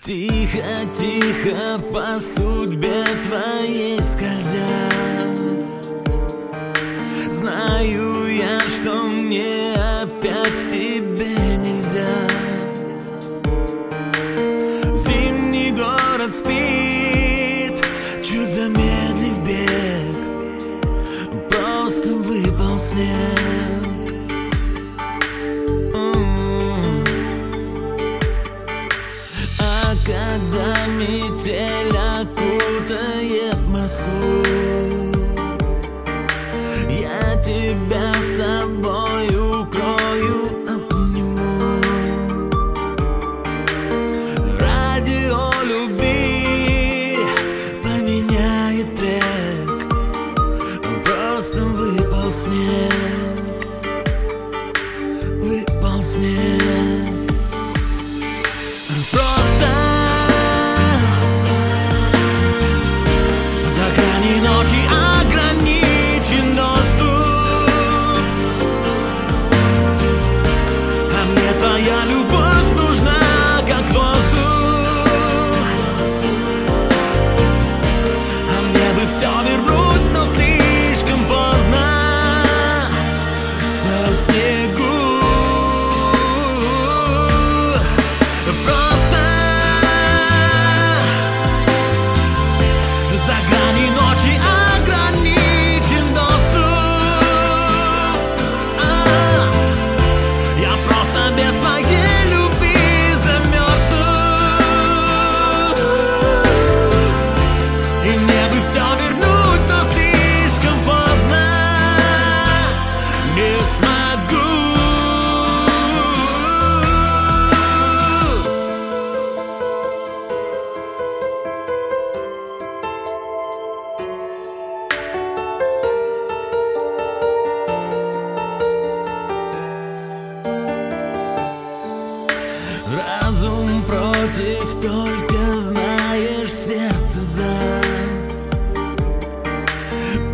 Тихо, тихо по судьбе твоей скользя. Знаю я, что мне опять к тебе нельзя. Зимний город спит, чуть замедлив бег. Просто выпал снег Москву Я тебя собой укрою, обниму. Радио любви поменяет трек. Просто выпал снег Выпал снег против, только знаешь сердце за.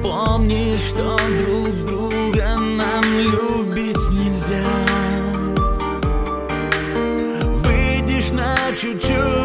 Помни, что друг друга нам любить нельзя. Выйдешь на чуть-чуть